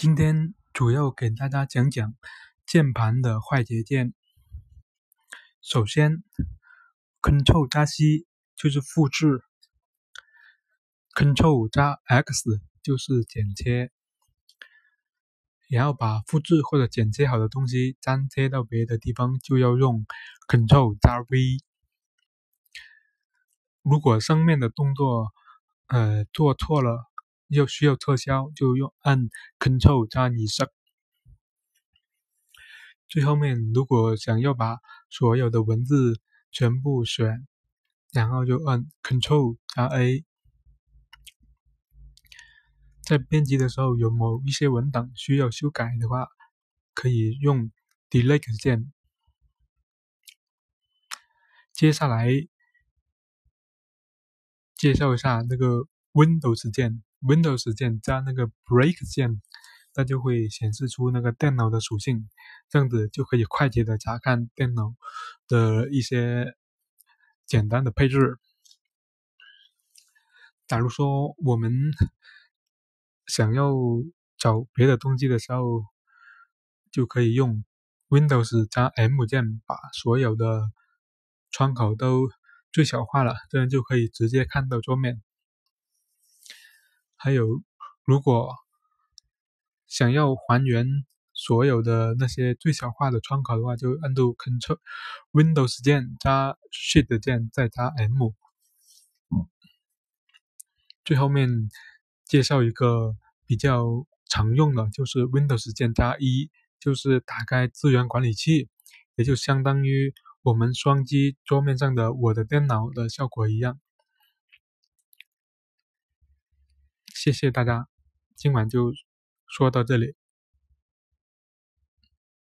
今天主要给大家讲讲键盘的坏捷键。首先，Ctrl 加 C 就是复制，Ctrl 加 X 就是剪切。然后把复制或者剪切好的东西粘贴到别的地方，就要用 Ctrl 加 V。如果上面的动作呃做错了，要需要撤销，就用按 Ctrl 加 Z。最后面如果想要把所有的文字全部选，然后就按 Ctrl 加 A。在编辑的时候，有某一些文档需要修改的话，可以用 Delete 键。接下来介绍一下那个 Windows 键，Windows 键加那个 Break 键，它就会显示出那个电脑的属性，这样子就可以快捷的查看电脑的一些简单的配置。假如说我们想要找别的东西的时候，就可以用 Windows 加 M 键把所有的窗口都最小化了，这样就可以直接看到桌面。还有，如果想要还原所有的那些最小化的窗口的话，就按住 Ctrl Windows 键加 Shift 键再加 M。最后面。介绍一个比较常用的，就是 Windows 键加一，就是打开资源管理器，也就相当于我们双击桌面上的我的电脑的效果一样。谢谢大家，今晚就说到这里。